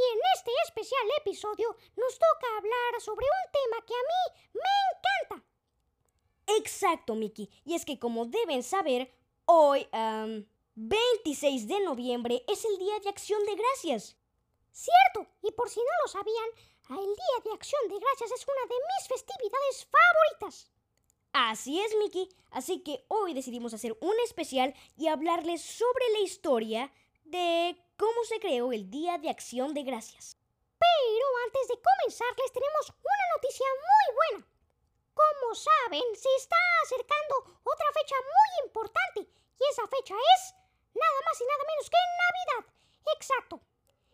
Y en este especial episodio nos toca hablar sobre un tema que a mí me encanta. Exacto, Mickey. Y es que como deben saber, hoy, 26 de noviembre, es el Día de Acción de Gracias. Cierto, y por si no lo sabían, el Día de Acción de Gracias es una de mis festividades favoritas. Así es, Mickey. Así que hoy decidimos hacer un especial y hablarles sobre la historia de cómo se creó el Día de Acción de Gracias. Pero antes de comenzar, les tenemos una noticia muy buena. Como saben, se está acercando otra fecha muy importante y esa fecha es nada más y nada menos que Navidad. Exacto.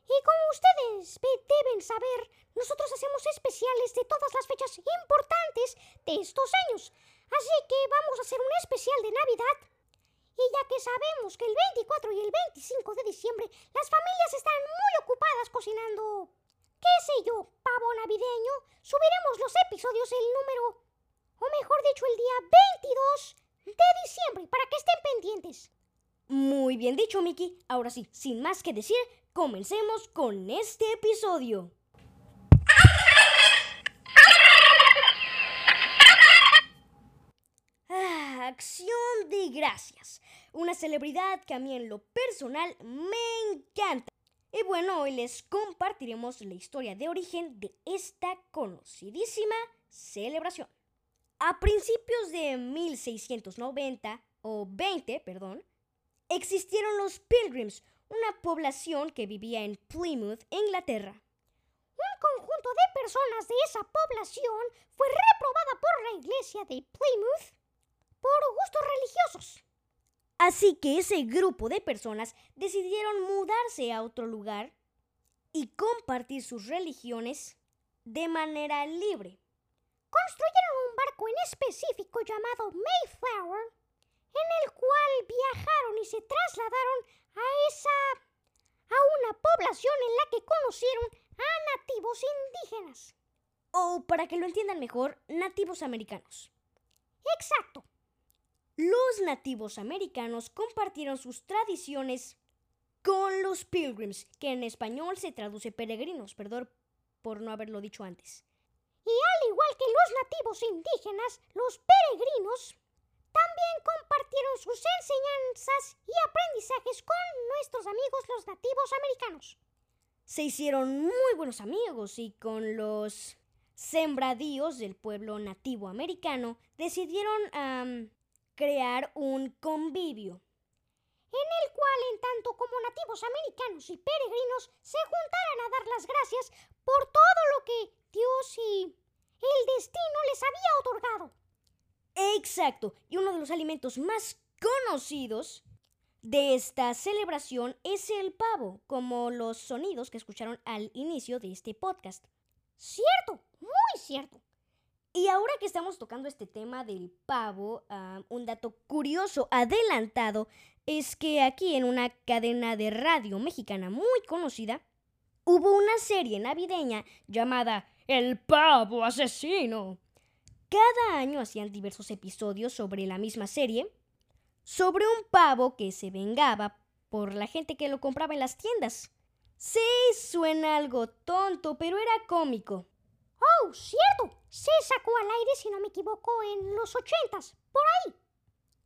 Y como ustedes deben saber, nosotros hacemos especiales de todas las fechas importantes de estos años. Así que vamos a hacer un especial de Navidad y ya que sabemos que el 24 y el 25 de diciembre las familias están muy ocupadas cocinando, qué sé yo, pavo navideño, subiremos los episodios el número, o mejor dicho, el día 22 de diciembre para que estén pendientes. Muy bien dicho, Mickey. Ahora sí, sin más que decir, comencemos con este episodio. Ah, acción de gracias una celebridad que a mí en lo personal me encanta. Y bueno, hoy les compartiremos la historia de origen de esta conocidísima celebración. A principios de 1690, o 20, perdón, existieron los Pilgrims, una población que vivía en Plymouth, Inglaterra. Un conjunto de personas de esa población fue reprobada por la iglesia de Plymouth por gustos religiosos. Así que ese grupo de personas decidieron mudarse a otro lugar y compartir sus religiones de manera libre. Construyeron un barco en específico llamado Mayflower, en el cual viajaron y se trasladaron a esa a una población en la que conocieron a nativos indígenas. O para que lo entiendan mejor, nativos americanos. Exacto. Los nativos americanos compartieron sus tradiciones con los pilgrims, que en español se traduce peregrinos, perdón por no haberlo dicho antes. Y al igual que los nativos indígenas, los peregrinos también compartieron sus enseñanzas y aprendizajes con nuestros amigos los nativos americanos. Se hicieron muy buenos amigos y con los sembradíos del pueblo nativo americano decidieron crear un convivio. En el cual, en tanto como nativos americanos y peregrinos, se juntaran a dar las gracias por todo lo que Dios y el destino les había otorgado. Exacto, y uno de los alimentos más conocidos de esta celebración es el pavo, como los sonidos que escucharon al inicio de este podcast. Cierto, muy cierto. Y ahora que estamos tocando este tema del pavo, un dato curioso adelantado es que aquí en una cadena de radio mexicana muy conocida, hubo una serie navideña llamada El pavo asesino. Cada año hacían diversos episodios sobre la misma serie, sobre un pavo que se vengaba por la gente que lo compraba en las tiendas. Sí, suena algo tonto, pero era cómico. ¡Oh, cierto! Se sacó al aire, si no me equivoco, en los ochentas, por ahí.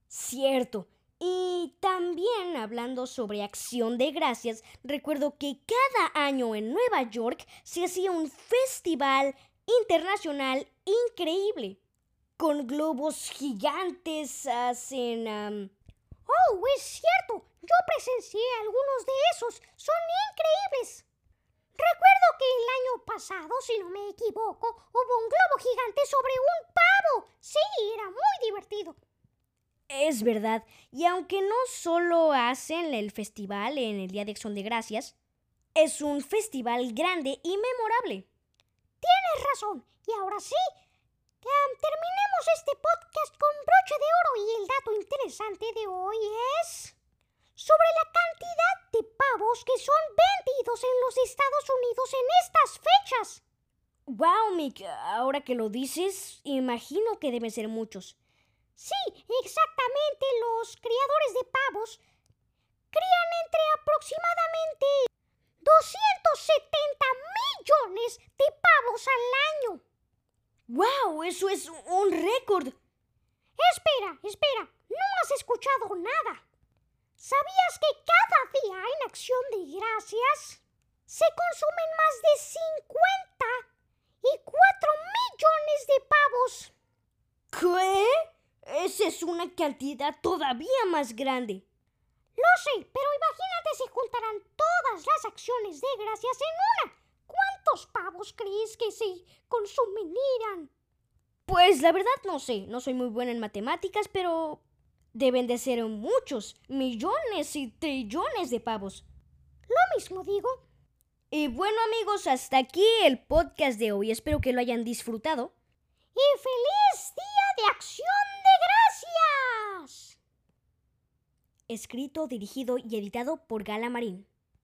Cierto. Y también hablando sobre acción de gracias, recuerdo que cada año en Nueva York se hacía un festival internacional increíble. Con globos gigantes hacen... Oh, es cierto. Yo presencié algunos de esos. Son increíbles. Recuerdo que el año pasado, si no me equivoco, hubo un globo gigante sobre un pavo. Sí, era muy divertido. Es verdad, y aunque no solo hacen el festival en el Día de Acción de Gracias, es un festival grande y memorable. tienes razón. Y ahora sí, terminemos este podcast con broche de oro y el dato interesante de hoy es sobre la cantidad de pavos que son vendidos en los Estados Unidos en estas fechas. Wow, Mick, ahora que lo dices, imagino que deben ser muchos. Sí, exactamente. Los criadores de pavos crían entre aproximadamente 270 millones de pavos al año. ¡Wow! Eso es un récord. Espera, espera, no has escuchado nada. ¿Sabías que cada día en acción se consumen más de 50 y 4 millones de pavos? ¿Qué? Esa es una cantidad todavía más grande. Lo sé, pero imagínate si juntaran todas las acciones de gracias en una. ¿Cuántos pavos crees que se consumirían? Pues la verdad no sé, no soy muy buena en matemáticas, pero deben de ser muchos, millones y trillones de pavos. Mismo digo. Y bueno amigos, hasta aquí el podcast de hoy. Espero que lo hayan disfrutado. Y feliz día de acción de gracias. Escrito, dirigido y editado por Gala Marín.